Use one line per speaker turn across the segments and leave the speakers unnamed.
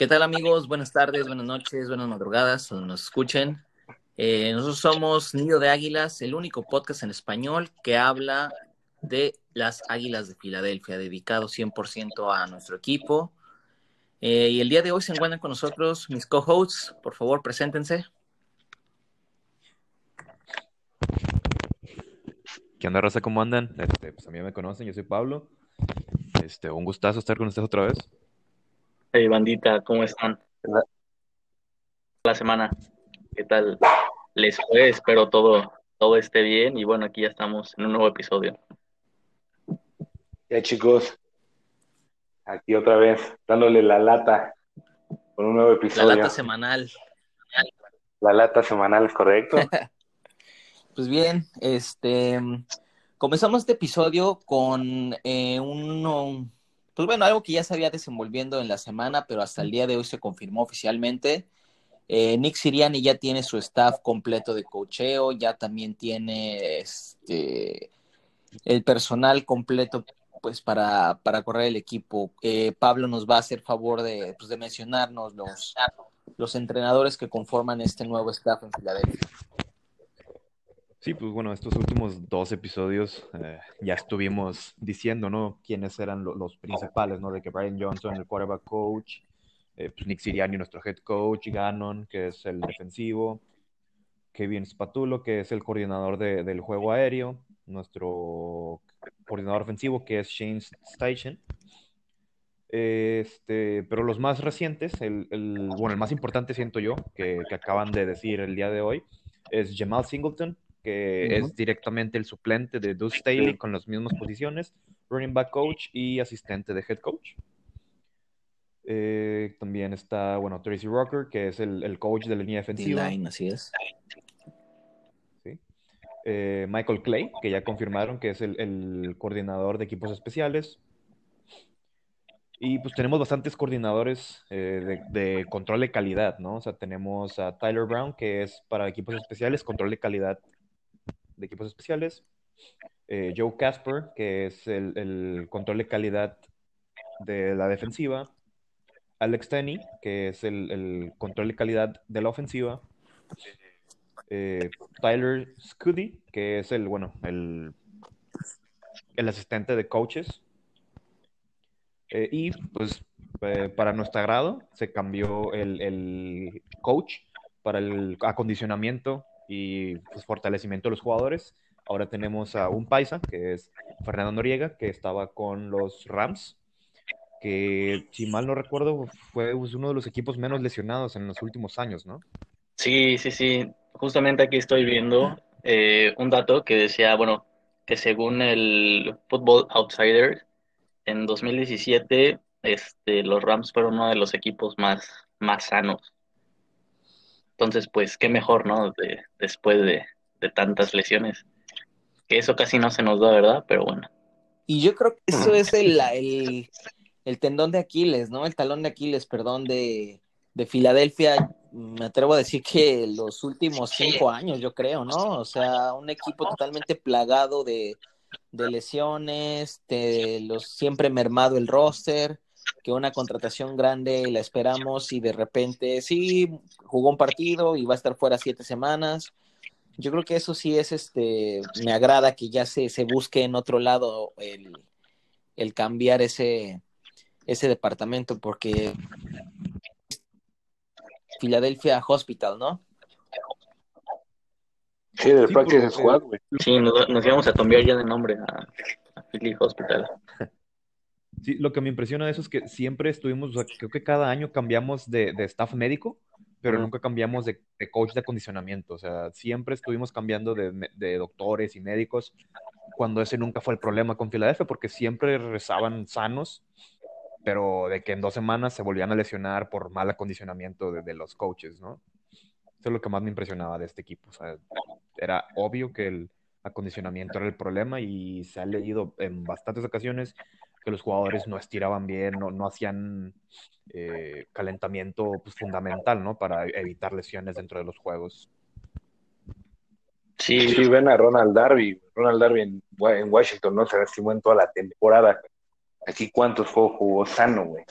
¿Qué tal amigos? Buenas tardes, buenas noches, buenas madrugadas, donde nos escuchen. Eh, nosotros somos Nido de Águilas, el único podcast en español que habla de las Águilas de Filadelfia, dedicado 100% a nuestro equipo. Eh, y el día de hoy se encuentran con nosotros mis co-hosts. Por favor, preséntense.
¿Qué onda, Raza? ¿Cómo andan? Este, pues a mí me conocen, yo soy Pablo. Este, un gustazo estar con ustedes otra vez.
Hey, bandita, ¿cómo están? La, semana, ¿qué tal les fue? Espero todo, todo esté bien y bueno, aquí ya estamos en un nuevo episodio.
Ya chicos, aquí otra vez, dándole la lata con un nuevo episodio.
La lata semanal.
La lata semanal, correcto.
pues bien, este, comenzamos este episodio con eh, uno pues bueno, algo que ya se había desenvolviendo en la semana, pero hasta el día de hoy se confirmó oficialmente. Eh, Nick Siriani ya tiene su staff completo de cocheo, ya también tiene este, el personal completo pues para, para correr el equipo. Eh, Pablo nos va a hacer favor de, pues, de mencionarnos los, los entrenadores que conforman este nuevo staff en Filadelfia.
Sí, pues bueno, estos últimos dos episodios eh, ya estuvimos diciendo, ¿no? Quiénes eran los principales, ¿no? De que Brian Johnson, el quarterback coach, eh, pues Nick Siriani, nuestro head coach, Gannon, que es el defensivo, Kevin Spatulo, que es el coordinador del juego aéreo, nuestro coordinador ofensivo, que es Shane Steichen. Este, pero los más recientes, el, bueno, el más importante siento yo, que, que acaban de decir el día de hoy, es Jamal Singleton, que es directamente el suplente de Deuce Staley con las mismas posiciones, running back coach y asistente de head coach. Eh, también está, bueno, Tracy Rocker, que es el, coach de la línea defensiva.
así es.
Eh, Michael Clay, que ya confirmaron que es el, coordinador de equipos especiales. Y pues tenemos bastantes coordinadores eh, de, de, control de calidad, ¿no? O sea, tenemos a Tyler Brown, que es para equipos especiales, control de calidad de equipos especiales, eh, Joe Casper, que es el, control de calidad de la defensiva, Alex Tenney, que es el, control de calidad de la ofensiva, eh, Tyler Scuddy, que es el, bueno, el, el asistente de coaches. Eh, y pues para nuestro agrado se cambió el, el, coach para el acondicionamiento y pues, fortalecimiento de los jugadores. Ahora tenemos a un paisa, que es Fernando Noriega, que estaba con los Rams, que si mal no recuerdo fue pues, uno de los equipos menos lesionados en los últimos años, ¿no?
Sí, sí, sí. Justamente aquí estoy viendo eh, un dato que decía, bueno, que según el Football Outsider, en 2017 este, los Rams fueron uno de los equipos más, más sanos entonces, pues, qué mejor, ¿no? después de, tantas lesiones. Que eso casi no se nos da, ¿verdad? Pero bueno.
Y yo creo que eso es el, el, tendón de Aquiles, ¿no? El talón de Aquiles, perdón, de, de Filadelfia. Me atrevo a decir que los últimos cinco años, yo creo, ¿no? O sea, un equipo totalmente plagado de, de lesiones, de los siempre mermado el roster que una contratación grande la esperamos y de repente sí, jugó un partido y va a estar fuera siete semanas. Yo creo que eso sí es, este, me agrada que ya se, se busque en otro lado el, el cambiar ese, ese departamento, porque Philadelphia Hospital, ¿no?
Sí, del Practice Squad, güey.
Sí, nos, nos, íbamos a cambiar ya de nombre a, a Philly Hospital.
Sí, lo que me impresiona de eso es que siempre estuvimos, creo que cada año cambiamos de, staff médico, pero nunca cambiamos de, coach de acondicionamiento. O sea, siempre estuvimos cambiando de, doctores y médicos cuando ese nunca fue el problema con Filadelfia, porque siempre regresaban sanos, pero de que en dos semanas se volvían a lesionar por mal acondicionamiento de, los coaches, ¿no? Eso es lo que más me impresionaba de este equipo. O sea, era obvio que el acondicionamiento era el problema y se ha leído en bastantes ocasiones que los jugadores no estiraban bien, no, no hacían eh, calentamiento pues, fundamental, ¿no? Para evitar lesiones dentro de los juegos.
Sí, sí, ven a Ronald Darby. Ronald Darby en, Washington no se lastimó en toda la temporada. Aquí cuántos juegos jugó sano, güey.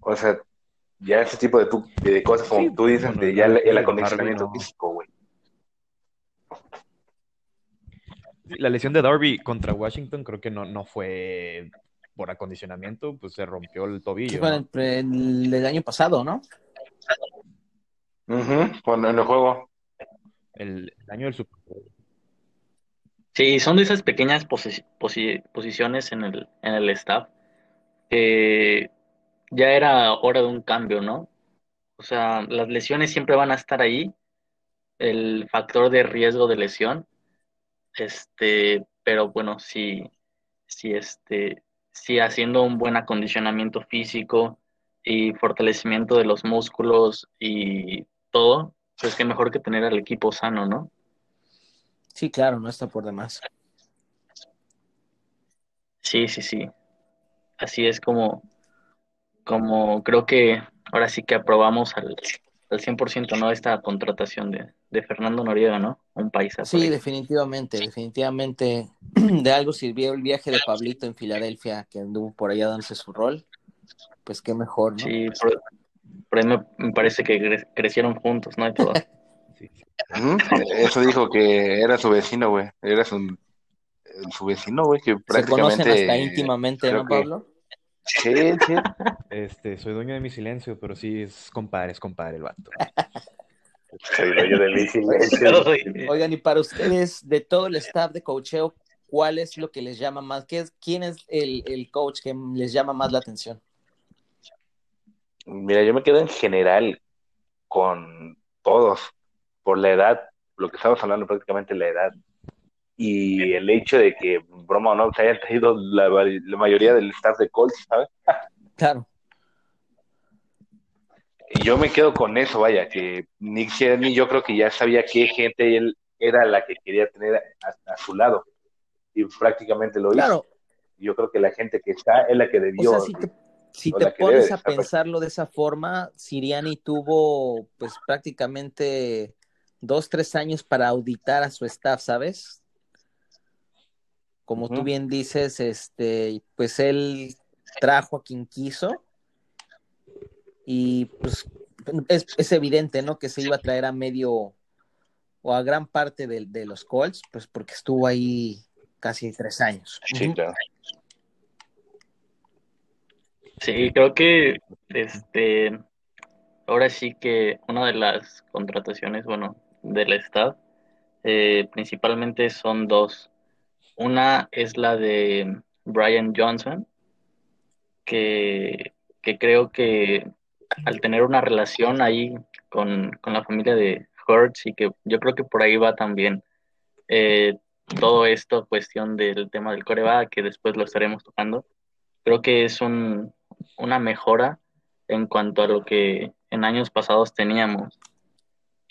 O sea, ya ese tipo de, tu- de cosas, como
Sí,
tú dices,
bueno,
de ya el,
el-
acondicionamiento
no.
físico, güey.
Sí, La lesión de Darby contra Washington creo que no, no fue por acondicionamiento, pues se rompió el
Sí,
tobillo.
fue
¿no?
el, el- el año pasado, ¿no?
Cuando en el juego.
El, el año del Super Bowl.
Sí, son de esas pequeñas posi- posi- posiciones en el, en el staff que ya era hora de un cambio, ¿no? O sea, las lesiones siempre van a estar ahí, el factor de riesgo de lesión, este, pero bueno, sí, sí, este, sí haciendo un buen acondicionamiento físico y fortalecimiento de los músculos y todo, pues qué mejor que tener al equipo sano, ¿no?
Sí, claro, no está por demás.
Sí, sí, sí. Así es como, como creo que ahora sí que aprobamos al, al 100%, ¿no? Esta contratación de, de Fernando Noriega, ¿no? Un paisa. por
Sí, definitivamente, definitivamente de algo sirvió el viaje de Pablito en Filadelfia, que anduvo por allá dándose su rol. Pues qué mejor, ¿no?
Sí, por, por ahí me, me parece que cre- crecieron juntos, ¿no? Y todo.
Sí,
Eso dijo que era su vecino, güey. Era su, su vecino, güey, que
Se conocen
prácticamente...
hasta íntimamente, ¿no,
que-
Pablo?
Sí, sí.
Este, soy dueño de mi silencio, pero sí es compadre, es compadre el vato.
Soy dueño de mi silencio.
Oigan, y para ustedes, de todo el staff de coacheo, ¿cuál es lo que les llama más? ¿Qué es, ¿Quién es el, el coach que les llama más la atención?
Mira, yo me quedo en general con todos, por la edad, lo que estamos hablando prácticamente la edad, y el hecho de que, broma o no, se hayan traído la, la mayoría del staff de Colts, ¿sabes?
Claro,
Y yo me quedo con eso, vaya, que Nick Sirianni yo creo que ya sabía qué gente él era la que quería tener a, a su lado, y prácticamente lo hizo.
claro.
Yo creo que la gente que está es la que
O
debió.
sea, si te, si
o
te
la que debe
pones a pensarlo de esa forma, Siriani tuvo pues prácticamente dos, tres años para auditar a su staff, ¿sabes? Como tú bien dices, este, pues él trajo a quien quiso y pues es, es evidente, ¿no? Que se iba a traer a medio o a gran parte de, de los Colts, pues porque estuvo ahí casi tres años.
Sí, claro.
Sí, creo que este ahora sí que una de las contrataciones, bueno, del staff, eh, principalmente son dos. Una es la de Brian Johnson, que, que creo que al tener una relación ahí con, con la familia de Hurts y que yo creo que por ahí va también eh, todo esto, cuestión del tema del coreback, que después lo estaremos tocando, creo que es un, una mejora en cuanto a lo que en años pasados teníamos.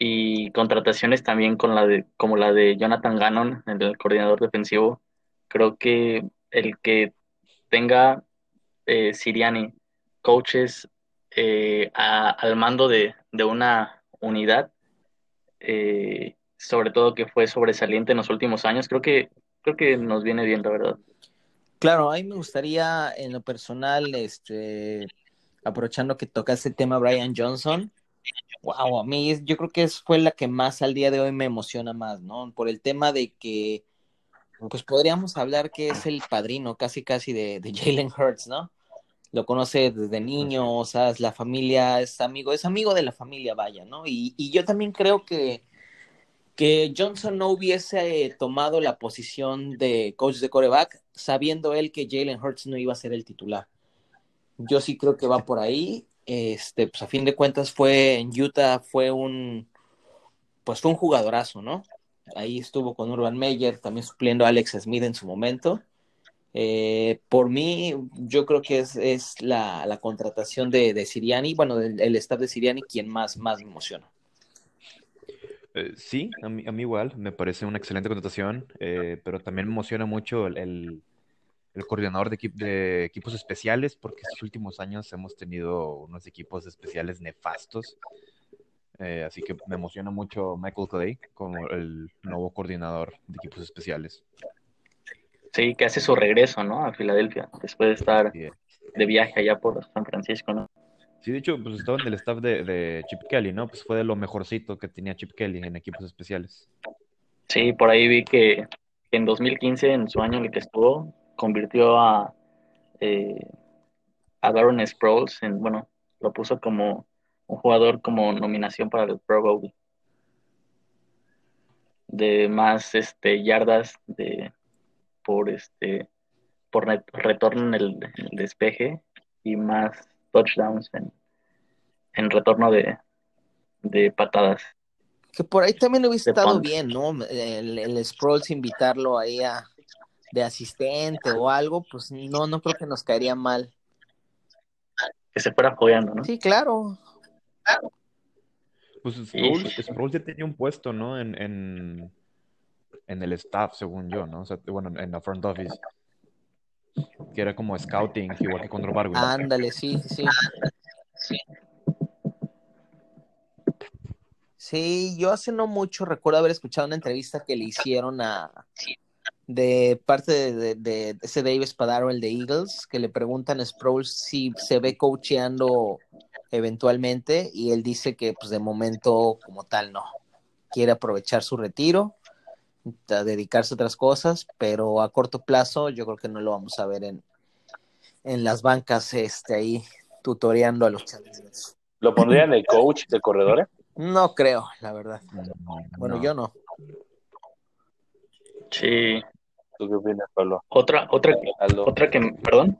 Y contrataciones también con la de, como la de Jonathan Gannon, el coordinador defensivo. Creo que el que tenga eh, Siriani coaches eh, al mando de, de una unidad, eh, sobre todo que fue sobresaliente en los últimos años, creo que, creo que nos viene bien, la verdad.
Claro, a mí me gustaría en lo personal, este, aprovechando que tocaste el tema Brian Johnson, wow, a mí yo creo que fue la que más al día de hoy me emociona más, ¿no? Por el tema de que, pues podríamos hablar que es el padrino casi casi de, Jalen Hurts, ¿no? Lo conoce desde niño, o sea, es la familia, es amigo, es amigo de la familia, vaya, ¿no? Y, yo también creo que, que Johnson no hubiese tomado la posición de coach de coreback, sabiendo él que Jalen Hurts no iba a ser el titular. Yo sí creo que va por ahí. Este, pues a fin de cuentas fue en Utah, fue un, pues fue un jugadorazo, ¿no? Ahí estuvo con Urban Meyer, también supliendo a Alex Smith en su momento. Eh, por mí, yo creo que es, la, contratación de, de Siriani, bueno, del el staff de Siriani, quien más, más me emociona.
Eh, sí, a mí, igual, me parece una excelente contratación, eh, pero también me emociona mucho el, coordinador de equipos especiales, porque estos últimos años hemos tenido unos equipos especiales nefastos. Eh, así que me emociona mucho Michael Clay como el nuevo coordinador de equipos especiales.
Sí, que hace su regreso, ¿no? A Filadelfia, después de estar de viaje allá por San Francisco, ¿no?
Sí, de hecho, pues estaba en el staff de, de Chip Kelly, ¿no? Pues fue de lo mejorcito que tenía Chip Kelly en equipos especiales.
Sí, por ahí vi que en 2015, en su año en el que estuvo, convirtió a, eh, a Darren Sproles en, bueno, lo puso como un jugador como nominación para el Pro Bowl de más este yardas de por este por retorno en el, despeje y más touchdowns en, en retorno de, de patadas.
Que por ahí también hubiese estado bien, ¿no? El, el Sproles invitarlo ahí a, de asistente o algo, pues no, no creo que nos caería mal.
Que se fuera apoyando, ¿no?
Sí, claro.
Pues Sproles, ya tenía un puesto, ¿no? En, en, en, el staff, según yo, ¿no? O sea, bueno, en la front office. Que era como scouting, igual que Barwin.
Ándale, sí, sí. Sí, yo hace no mucho recuerdo haber escuchado una entrevista que le hicieron a de parte de, ese Dave Spadaro, el de Eagles, que le preguntan a Sproles si se ve coacheando eventualmente y él dice que pues de momento como tal no. Quiere aprovechar su retiro, a dedicarse a otras cosas, pero a corto plazo yo creo que no lo vamos a ver en, en las bancas este ahí tutoreando a los chavos.
¿Lo pondrían el coach de corredores?
No creo, la verdad. Bueno, yo no.
Sí.
¿Tú qué opinas, Pablo?
Otra, otra, otra que, perdón.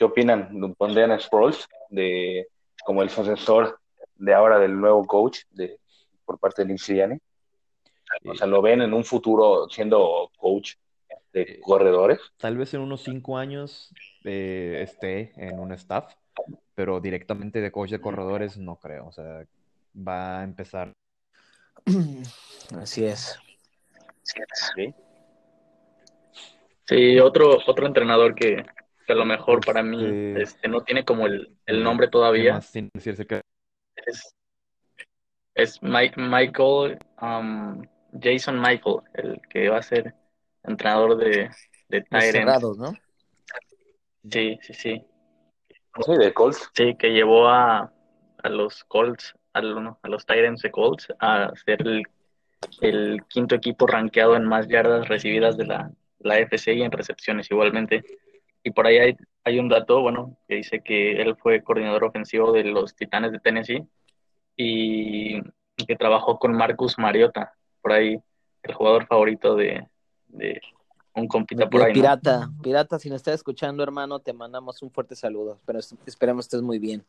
¿Qué opinan? ¿Pondrían a Sproles de, como el sucesor de ahora del nuevo coach de, por parte de Lindsay O sea, ¿lo ven en un futuro siendo coach de eh, corredores?
Tal vez en unos cinco años eh, esté en un staff pero directamente de coach de corredores no creo. O sea, va a empezar.
Así es.
Sí, otro, otro entrenador que, a lo mejor para mí este, no tiene como el, el nombre todavía. Es, es Michael, um, Jason Michael, el que va a ser entrenador de, de
Tyrants. ¿no?
Sí, sí, sí.
Sí, de Colts.
Sí, que llevó a, a los Colts, a, a los Tyrants de Colts, a ser el, quinto equipo rankeado en más yardas recibidas de la, la FC y en recepciones igualmente. Y por ahí hay, hay un dato, bueno, que dice que él fue coordinador ofensivo de los Titanes de Tennessee y que trabajó con Marcus Mariota, por ahí el jugador favorito de, de un compita por ahí.
Pirata, Pirata, si nos estás escuchando, hermano, te mandamos un fuerte saludo. Pero esperemos estés muy bien.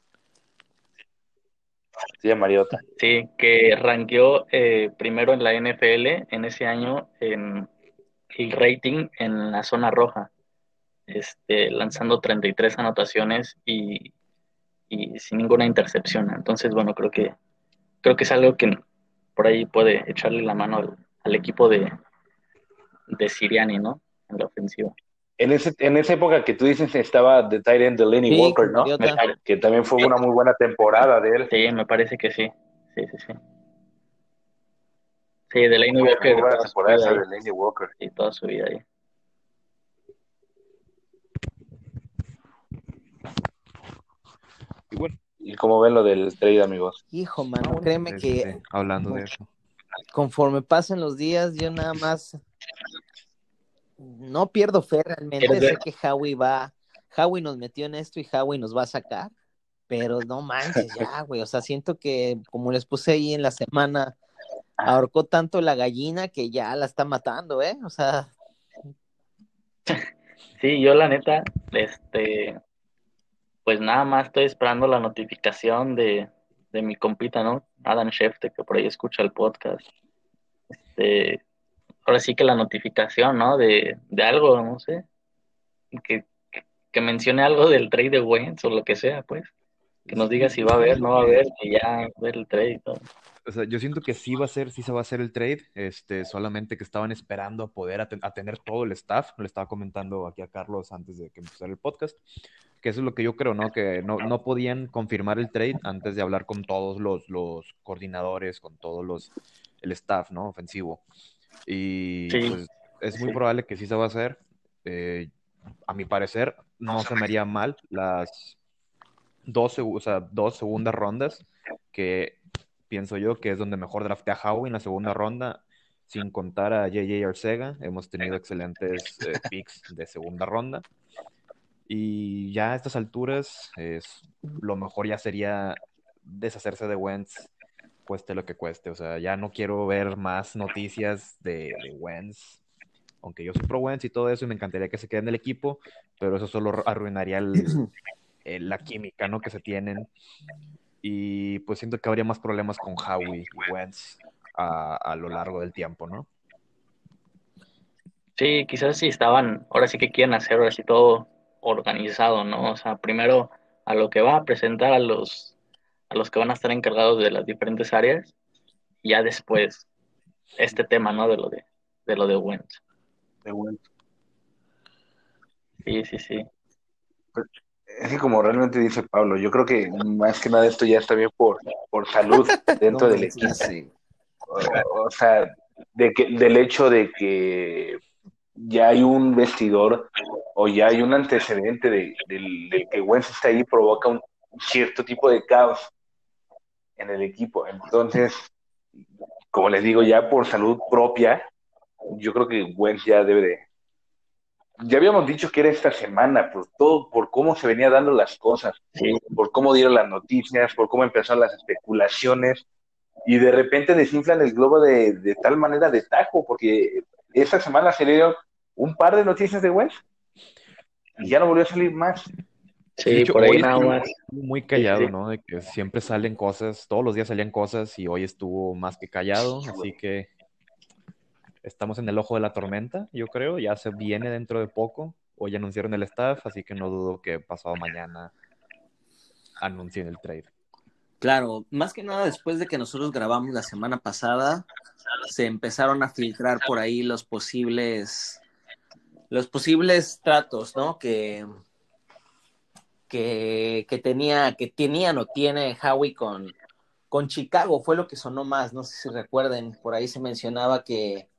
Sí, Mariota.
Sí, que ranqueó eh, primero en la NFL en ese año en el rating en la zona roja, este, lanzando 33 anotaciones y, y sin ninguna intercepción. Entonces, bueno, creo que creo que es algo que por ahí puede echarle la mano al equipo de, de Siriani, ¿no? En la ofensiva.
En, ese, en esa época que tú dices estaba de Tyrant de Lenny Walker, ¿no? Que también fue una muy buena temporada de él.
Sí, me parece que sí. Sí, sí, sí. Sí, de Lenny Walker.
Muy buena temporada de Lenny Walker.
Y toda su vida ahí.
Y bueno, ¿y cómo ven lo del trade, amigos?
Hijo, mano, créeme que... Este,
hablando de eso.
Conforme pasen los días, yo nada más no pierdo fe realmente. Sé que Howie va, Howie nos metió en esto y Howie nos va a sacar, pero no manches ya, güey. O sea, siento que como les puse ahí en la semana, ahorcó tanto la gallina que ya la está matando, ¿eh? O sea.
Sí, yo la neta, este, pues nada más estoy esperando la notificación de, de mi compita, ¿no? Adam Schefter, que por ahí escucha el podcast. Este, ahora sí que la notificación, ¿no? De, de algo, no sé, que, que, mencione algo del trade de Wentz o lo que sea, pues, que nos diga si va a haber, no va a haber, y ya ver el trade y todo.
O sea, yo siento que sí va a ser, sí se va a hacer el trade, este, solamente que estaban esperando a poder a tener todo el staff, le estaba comentando aquí a Carlos antes de que empezara el podcast, que eso es lo que yo creo, ¿no? Que no, no podían confirmar el trade antes de hablar con todos los, los coordinadores, con todos los, el staff, ¿no? Ofensivo. Y pues es muy probable que sí se va a hacer. Eh, a mi parecer, no se me haría mal las, dos, o sea, dos segundas rondas, que pienso yo que es donde mejor draftea Howie en la segunda ronda, sin contar a JJ Arcega. Hemos tenido excelentes eh, picks de segunda ronda. Y ya a estas alturas, es, lo mejor ya sería deshacerse de Wentz, cueste lo que cueste. O sea, ya no quiero ver más noticias de, de Wentz aunque yo soy pro Wentz y todo eso, y me encantaría que se quede en el equipo, pero eso solo arruinaría la química ¿no? que se tienen. Y pues siento que habría más problemas con Howie y Wentz a, a lo largo del tiempo, ¿no?
Sí, quizás sí estaban, ahora sí que quieren hacer ahora sí todo organizado, ¿no? O sea, primero a lo que va a presentar a los, a los que van a estar encargados de las diferentes áreas, y ya después este tema, ¿no? De lo de, de lo de Wentz
de vuelta.
Sí, sí, sí.
Es que como realmente dice Pablo, yo creo que más que nada esto ya está bien por, por salud dentro del equipo. O, sea, de que, del hecho de que ya hay un vestidor o ya hay un antecedente de, que Wentz está ahí provoca un cierto tipo de caos en el equipo. Entonces, como les digo, ya por salud propia, yo creo que Wentz ya debe de. Ya habíamos dicho que era esta semana, por todo, por cómo se venía dando las cosas, por cómo dieron las noticias, por cómo empezaron las especulaciones, y de repente desinflan el globo de, tal manera de tajo, porque esta semana se dieron un par de noticias de Wentz y ya no volvió a salir más.
Sí, por ahí nada más.
Muy callado, ¿no? De que siempre salen cosas, todos los días salían cosas y hoy estuvo más que callado, así que estamos en el ojo de la tormenta, yo creo, ya se viene dentro de poco. Hoy anunciaron el staff, así que no dudo que pasado mañana anuncien el trade.
Claro, más que nada después de que nosotros grabamos la semana pasada, se empezaron a filtrar por ahí los posibles los posibles tratos, ¿no? Que, que, que tenía, que tenían o tiene Howie con, con Chicago, fue lo que sonó más, no sé si recuerden, por ahí se mencionaba que,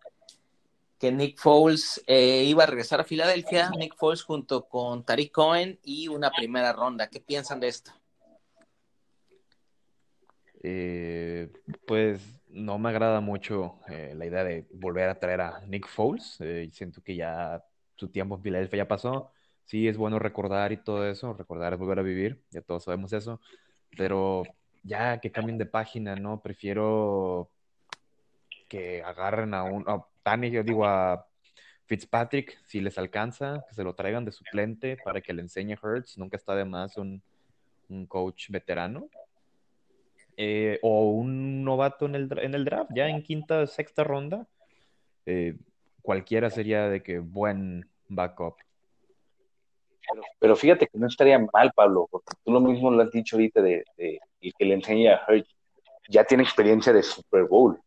que Nick Foles eh, iba a regresar a Filadelfia, Nick Foles junto con Tariq Cohen y una primera ronda. ¿Qué piensan de esto?
Eh, pues no me agrada mucho eh, la idea de volver a traer a Nick Foles. siento que ya su tiempo en Filadelfia ya pasó. Sí, es bueno recordar y todo eso. Recordar es volver a vivir. Ya todos sabemos eso. Pero ya que cambien de página, ¿no? Prefiero que agarren a un, Tani, yo digo a Fitzpatrick, si les alcanza, que se lo traigan de suplente para que le enseñe Hurts. Nunca está de más un, coach veterano. Eh, o un novato en el, en el draft, ya en quinta, sexta ronda. Eh, cualquiera sería de que buen backup.
Pero, fíjate que no estaría mal, Pablo, porque tú lo mismo lo has dicho ahorita de, de, que le enseñe a Hurts. Ya tiene experiencia de Super Bowl.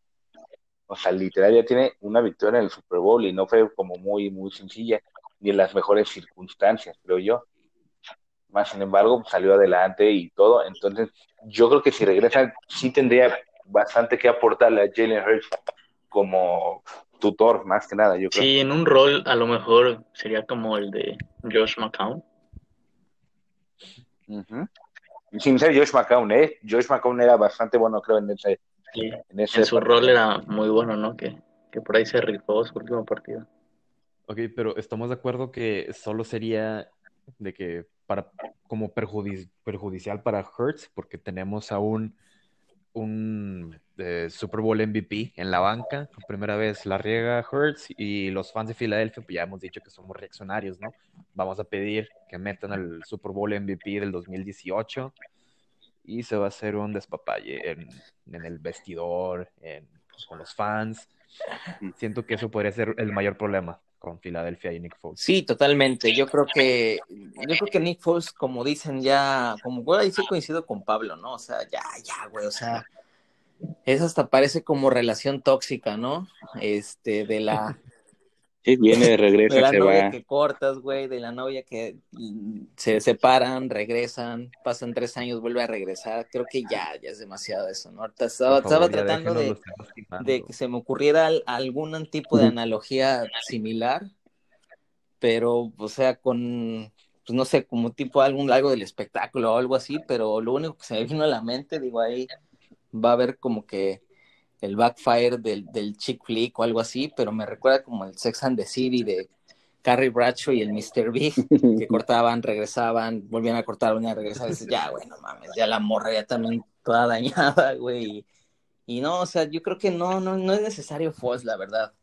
O sea, literal ya tiene una victoria en el Super Bowl y no fue como muy, muy sencilla, ni en las mejores circunstancias, creo yo. Más sin embargo, salió adelante y todo. Entonces, yo creo que si regresa, sí tendría bastante que aportarle a Jalen Hurts como tutor, más que nada, yo creo.
Sí, en un rol a lo mejor sería como el de Josh McCown.
Sin ser Josh McCown, ¿eh? Josh McCown era bastante bueno, creo, en ese,
en, su rol era muy bueno, ¿no? Que, por ahí se rifó su último partido.
Ok, pero estamos de acuerdo que solo sería de que para como perjudicial para Hertz, porque tenemos a un, un eh, Super Bowl MVP en la banca, por primera vez la riega Hertz y los fans de Filadelfia, pues ya hemos dicho que somos reaccionarios, ¿no? Vamos a pedir que metan al Super Bowl MVP del 2018 y se va a hacer un despapalle en, el vestidor, pues, con los fans. siento que eso podría ser el mayor problema con Filadelfia y Nick Foles.
Sí, totalmente. Yo creo que, yo creo que Nick Foles, como dicen ya, como voy a decir, coincido con Pablo, ¿no? O sea, ya, ya, güey, o sea, eso hasta parece como relación tóxica, ¿no? Este, de la,
Sí, viene de regreso.
De la novia que cortas, güey, de la novia que se separan, regresan, pasan tres años, vuelve a regresar. Creo que ya, ya es demasiado eso, ¿no? estaba, tratando de, de, que se me ocurriera algún tipo de analogía similar, pero, o sea, con, pues no sé, como tipo algún algo del espectáculo o algo así, pero lo único que se me vino a la mente, digo, ahí va a haber como que el backfire del, del chick flick o algo así, pero me recuerda como el Sex and the City de Carrie Bradshaw y el Mr. Big, que cortaban, regresaban, volvían a cortar, volvían a regresar, y ya, güey, no mames, ya la morra ya también toda dañada, güey, y, no, o sea, yo creo que no, no, no es necesario Foz, la verdad.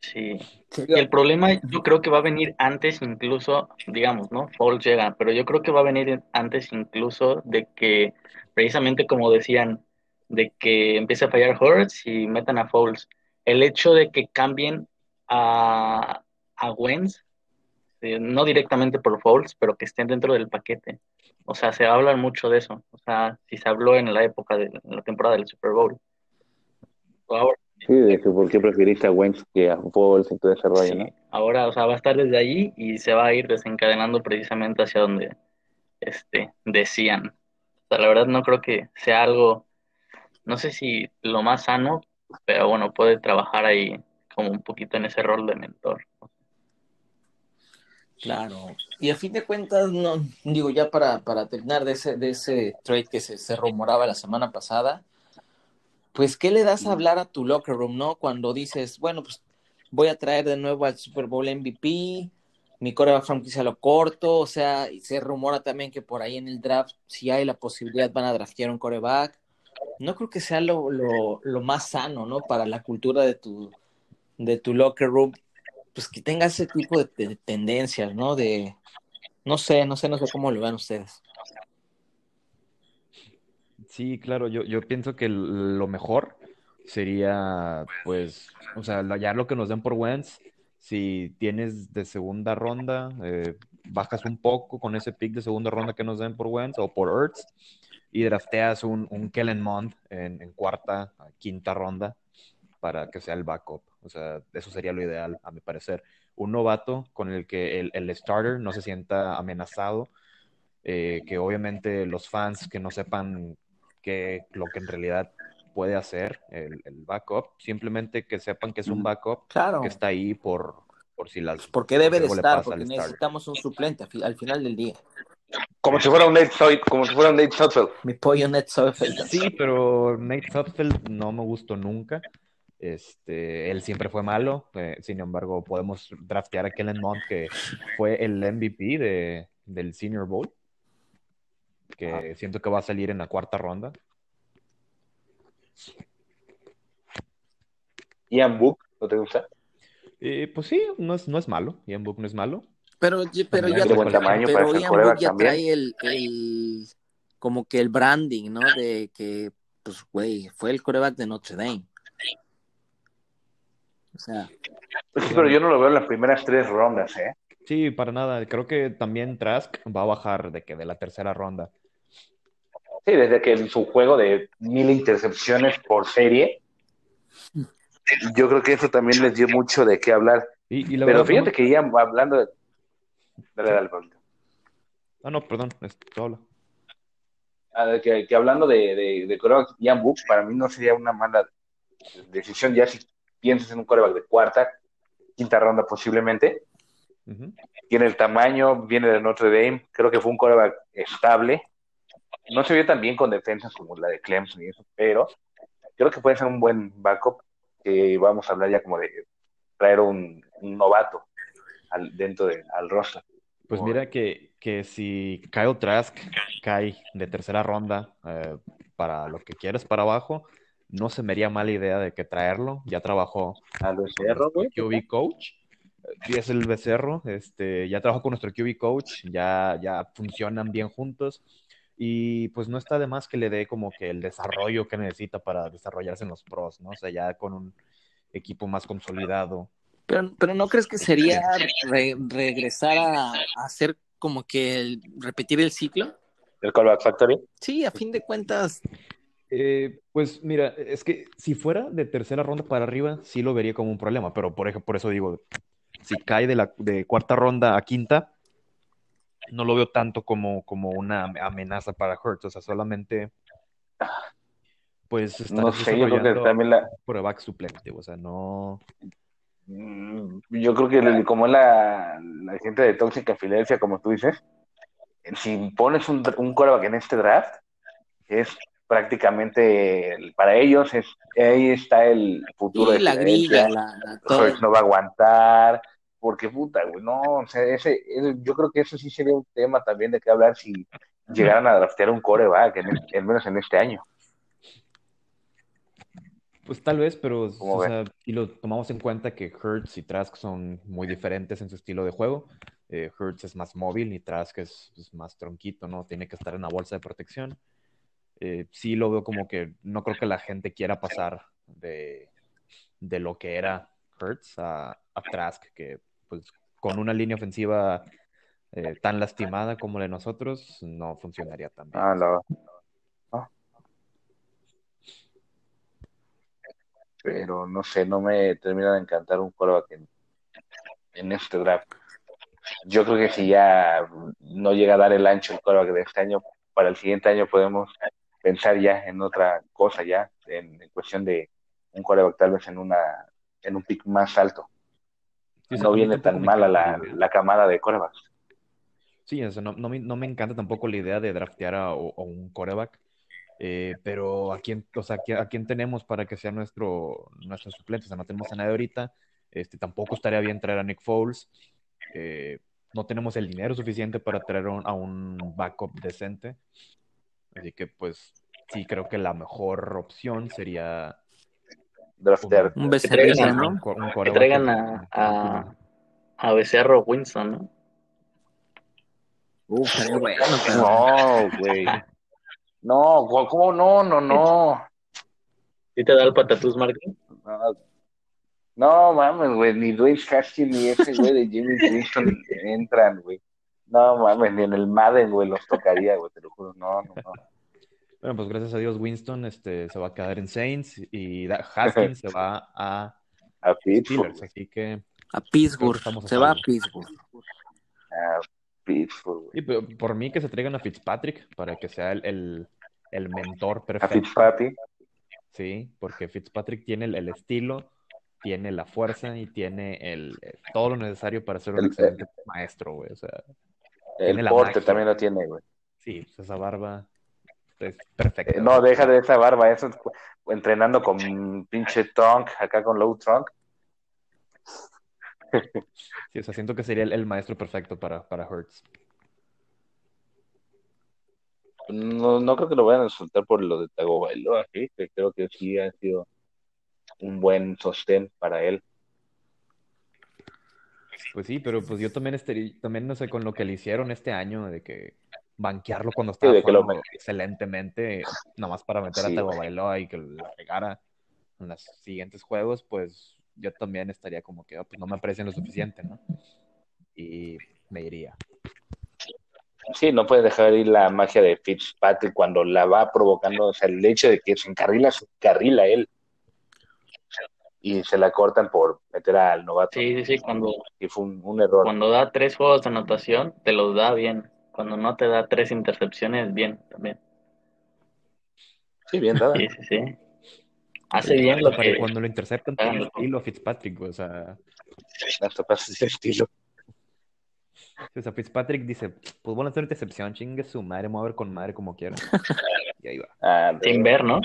Sí. El problema yo creo que va a venir antes incluso, digamos, ¿no? Foles llega, pero yo creo que va a venir antes incluso de que, precisamente como decían, de que empiece a fallar Hurts y metan a Foles. El hecho de que cambien a, a Wentz, eh, no directamente por Foles, pero que estén dentro del paquete. O sea, se habla mucho de eso. O sea, si se habló en la época de la temporada del Super Bowl.
Ahora, sí, de que por qué preferiste a Wentz que a Foles en todo ese rollo, ¿no?
Ahora, o sea, va a estar desde allí y se va a ir desencadenando precisamente hacia donde este, decían. O sea, la verdad no creo que sea algo, no sé si lo más sano, pero bueno, puede trabajar ahí como un poquito en ese rol de mentor.
Claro. Y a fin de cuentas, no, digo, ya para, para terminar de ese, de ese trade que se, se rumoraba la semana pasada, pues, ¿qué le das a hablar a tu locker room, no? Cuando dices, bueno, pues voy a traer de nuevo al Super Bowl MVP, mi coreback franquicia lo corto, o sea, se rumora también que por ahí en el draft, si hay la posibilidad, van a draftear un coreback. No creo que sea lo, lo, lo más sano, ¿no? Para la cultura de tu, de tu locker room, pues que tenga ese tipo de, tendencias, ¿no? De, no sé, no sé, no sé cómo lo ven ustedes.
Sí, claro, yo, yo pienso que lo mejor sería, pues, o sea, ya lo que nos den por Wentz, si tienes de segunda ronda, eh, bajas un poco con ese pick de segunda ronda que nos den por Wentz o por Ertz y drafteas un, un Kellen Mond en, en cuarta, quinta ronda para que sea el backup. O sea, eso sería lo ideal, a mi parecer. Un novato con el que el, starter no se sienta amenazado, eh, que obviamente los fans que no sepan que, lo que en realidad puede hacer el, backup, simplemente que sepan que es un backup que está ahí por, por si las...
Porque debe de estar, porque necesitamos un suplente al final del día.
Como si fuera un Nate, como si fuera un Nate Sutfield.
Mi pollo Nate Sutfield.
Sí, pero Nate Sutfield no me gustó nunca. Este, él siempre fue malo, eh, sin embargo, podemos draftear a Kellen Mond, que fue el MVP de, del Senior Bowl, que siento que va a salir en la cuarta ronda.
Ian Book, ¿no te gusta?
Eh, pues sí, no es, no es malo, Ian Book no es malo.
Pero, pero ya, pero Ian Book ya trae el, el, como que el branding, ¿no? De que, pues, güey, fue el coreback de Notre Dame. O sea.
Sí, pero yo no lo veo en las primeras tres rondas, ¿eh?
Sí, para nada. Creo que también Trask va a bajar de que de la tercera ronda.
Sí, desde que en su juego de mil intercepciones por serie, yo creo que eso también les dio mucho de qué hablar. pero fíjate que ya hablando de... Dale, dale,
Ah, no, perdón, habla.
Ah, que, que, hablando de, de, de Ian Book, para mí no sería una mala decisión ya si piensas en un coreback de cuarta, quinta ronda posiblemente. Tiene el tamaño, viene de Notre Dame, creo que fue un coreback estable. No se vio tan bien con defensas como la de Clemson y eso, pero creo que puede ser un buen backup. Que vamos a hablar ya como de traer un, novato al, dentro del al roster.
Pues mira que, que, si Kyle Trask cae de tercera ronda eh, para lo que quieres para abajo, no se me haría mala idea de que traerlo. Ya trabajó
al becerro, güey.
QB coach. Sí, es el becerro. Este, ya trabajó con nuestro QB coach. Ya, ya funcionan bien juntos. Y pues no está de más que le dé como que el desarrollo que necesita para desarrollarse en los pros, ¿no? O sea, ya con un equipo más consolidado.
Pero, pero ¿no crees que sería regresar a, hacer como que repetir el ciclo?
¿El Callback Factory?
Sí, a fin de cuentas,
eh, pues mira, es que si fuera de tercera ronda para arriba, sí lo vería como un problema, pero por, ejemplo, por eso digo, si cae de, la, de cuarta ronda a quinta, no lo veo tanto como, como una amenaza para Hurts, o sea, solamente pues está
no sé, yo creo que también la...
suplente, o sea, no
Mm, Yo creo que el- como es la, la gente de tóxica Filadelfia, como tú dices, si pones un, un quarterback en este draft, es prácticamente el- para ellos es ahí está el futuro
Y
de
la grilla, la, la- todo.
Hurts no va a aguantar, porque puta, güey, no, o sea, ese, ese- yo creo que eso sí sería un tema también de qué hablar si llegaran a draftear un coreback, en al menos en este año.
Pues tal vez, pero
¿Cómo
o sea, si lo tomamos en cuenta que Hurts y Trask son muy diferentes en su estilo de juego. eh, Hurts es más móvil y Trask es, es más tronquito, ¿no? Tiene que estar en la bolsa de protección. Eh, sí lo veo como que no creo que la gente quiera pasar de, de lo que era Hurts a, a Trask, que pues con una línea ofensiva eh, tan lastimada como la de nosotros, no funcionaría tan bien.
Ah, no. No. Pero no sé, no me termina de encantar un coreback en, en este draft. Yo creo que si ya no llega a dar el ancho el coreback de este año, para el siguiente año podemos pensar ya en otra cosa ya, en, cuestión de un coreback tal vez en una en un pick más alto.
Sí,
No viene tan mala la,
la
camada de corebacks.
Sí, no, no me, no me encanta tampoco la idea de draftear a, a un coreback, eh, pero ¿a quién, o sea, ¿a quién tenemos para que sea nuestro, nuestro suplente? O sea, no tenemos a nadie ahorita, este, tampoco estaría bien traer a Nick Foles, eh, no tenemos el dinero suficiente para traer un, a un backup decente, así que pues sí creo que la mejor opción sería
Draftear.
Un
Que traigan
becerrillo,
a-
¿no?
Que traigan a, a, a Becerro Winston, ¿no?
Uf, bueno, pero
No, güey. No, ¿cómo no? No, no.
¿Sí te da el patatús, Martín?
No, no mames, güey, ni Dwayne Haskins ni ese güey de Jimmy Winston entran, güey. No mames, ni en el Madden, güey, los tocaría, güey, te lo juro. No, no, no.
Bueno, pues gracias a Dios Winston este, se va a quedar en Saints y Haskins se va a
A Pittsburgh,
Steelers, así que
a Pittsburgh.
Estamos a
Se va a. Pittsburgh.
a Pittsburgh.
Sí, pero por mí que se traigan a Fitzpatrick para que sea el, el, el mentor
A
perfecto.
Fitzpatrick.
Sí, porque Fitzpatrick tiene el, el estilo, tiene la fuerza y tiene el, eh, todo lo necesario para ser un
El-
excelente maestro, güey. O sea,
El porte
magia.
también lo tiene, güey.
sí, pues esa barba es.
Eh, No, deja de esa barba, eso es entrenando con pinche trunk, acá con low trunk.
Sí, o sea, siento que sería el, el maestro perfecto para, para Hurts.
No, no creo que lo vayan a soltar por lo de Tagovailoa, ¿sí? que creo que sí ha sido un buen sostén para él.
Pues sí, pero pues yo también estaría, también no sé, con lo que le hicieron este año, de que banquearlo cuando estaba
de que lo
jugando excelentemente, nomás para meter
Sí,
a. Tagovailoa y que la regara en los siguientes juegos, pues yo también estaría como que, ah, pues no me aprecian lo suficiente, ¿no? Y me iría.
Sí, no puedes dejar ir la magia de Fitzpatrick cuando la va provocando, o sea, el hecho de que se encarrila, se encarrila él. Y se la cortan por meter al novato.
Sí, sí, sí, cuando,
Y fue un, un error.
cuando da tres juegos de anotación, te los da bien. Cuando no te da tres intercepciones, bien también.
Sí, bien dada.
Sí, sí, sí. Hace bien lo que...
cuando lo interceptan, tiene
no.
estilo Fitzpatrick, güey, o sea,
ese estilo.
o sea, Fitzpatrick dice, pues bueno, hacer una intercepción, chingue su madre, me voy a ver con madre como quiera. Y ahí va.
Ah,
Sin ver, ¿no?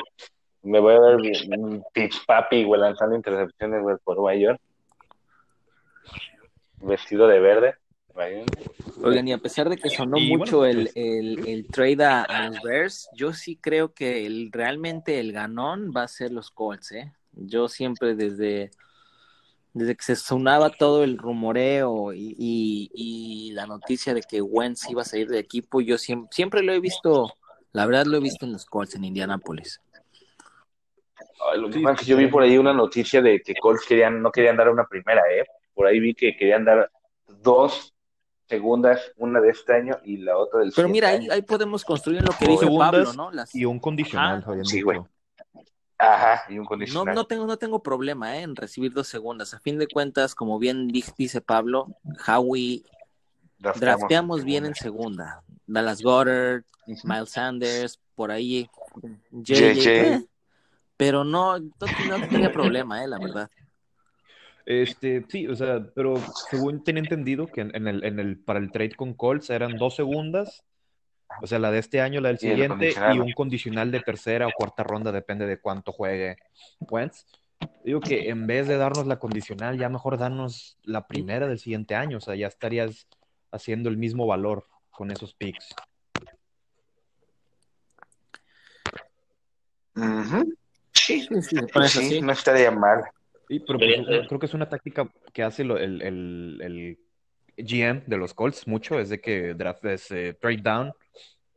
me voy a ver bien, Fitzpapi, güey, lanzando intercepciones, güey, por Nueva York. Vestido de verde.
Oigan, y a pesar de que sonó
Y bueno,
mucho el,
pues-
el, el trade a, a los Bears, yo sí creo que el, realmente el ganón va a ser los Colts, ¿eh? Yo siempre desde, desde que se sonaba todo el rumoreo y, y, y la noticia de que Wentz iba a salir de equipo, yo siempre, siempre lo he visto, la verdad lo he visto en los Colts en Indianápolis.
Ay, lo que
Sí,
pasa es que
sí,
yo vi
sí.
por ahí una noticia de que Colts querían, no querían dar una primera, ¿eh? Por ahí vi que querían dar dos segundas, una de este año y la otra del
Pero mira, ahí, ahí podemos construir lo que
segundas
Pablo, ¿no? Las,
Y un condicional,
Ajá.
Sí, güey. Ajá, y un
No,
condicional.
no tengo, no tengo problema ¿eh? en recibir dos segundas. A fin de cuentas, como bien di- dice Pablo, Howie
Drafteamos
drafteamos
en
bien en
segunda.
segunda. Dallas Goddard,
Ujú.
Miles Sanders, por ahí
JJ.
JJ. eh, Pero no, no, no tenía problema, eh, la verdad.
Este, sí, o sea, pero según tenía entendido que en, el, en el, para el trade con Colts eran dos segundas, o sea, la de este año, la del
Y
siguiente, y un condicional de tercera o cuarta ronda, depende de cuánto juegue Wentz. Digo que en vez de darnos la condicional, ya mejor darnos la primera del siguiente año, o sea, ya estarías haciendo el mismo valor con esos picks.
Sí,
Sí, sí,
sí, no estaría mal.
Y, pero pues, creo que es una táctica que hace el, el- el GM de los Colts mucho, es de que draft es eh, trade down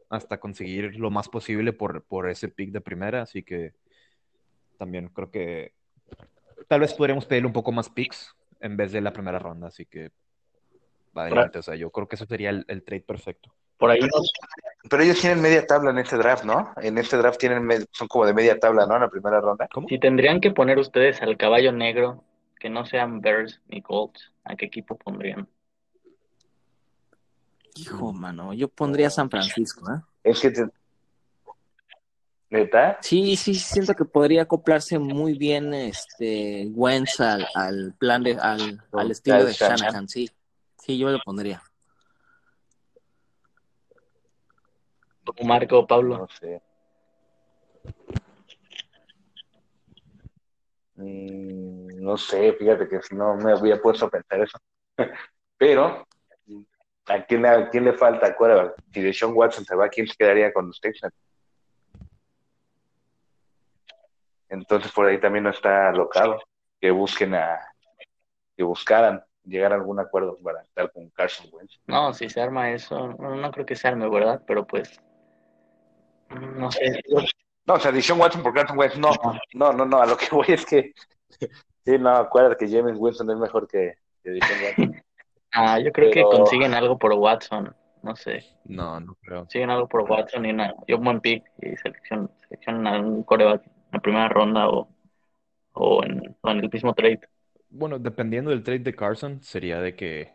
hasta conseguir lo más posible por, por ese pick de primera, así que también creo que tal vez podríamos pedirle un poco más picks en vez de la primera ronda, así que adelante, o sea, yo creo que eso sería el, el trade perfecto.
Por ahí
Pero ellos tienen media tabla en este draft, ¿no? En este draft tienen son como de media tabla, ¿no? En la primera ronda.
¿Cómo?
si tendrían que poner ustedes al caballo negro, que no sean Bears ni Colts, ¿a qué equipo pondrían?
Hijo, mano, yo pondría San Francisco, ¿eh?
Es que te... ¿Neta?
Sí, sí, siento que podría acoplarse muy bien este Wentz al, al plan de, al, al estilo de.
Shanahan,
sí. Sí, yo lo pondría.
Marco, Pablo?
No sé. Mm, no sé, fíjate que si no me había puesto a pensar eso. Pero, ¿a quién, a quién le falta? Acuérdate, si Deshaun Watson se va, ¿quién se quedaría con los Texans? Entonces por ahí también no está alocado que busquen a que buscaran llegar a algún acuerdo para estar con Carson Wentz.
No, si se arma eso, no, no creo que se arme, ¿verdad? Pero pues, no sé.
No, o sea, Deshaun Watson por Carson Wentz, no, no, no, no, a lo que voy es que sí, no, acuérdate que James Winston es mejor que, que Deshaun Watson.
Ah, yo creo
Pero-
que consiguen algo por Watson, no sé.
No, no creo.
Consiguen algo por Watson y, una, y un buen pick y seleccionan, seleccionan a un coreback en la primera ronda o, o, en, o en el mismo trade.
Bueno, dependiendo del trade de Carson, sería de que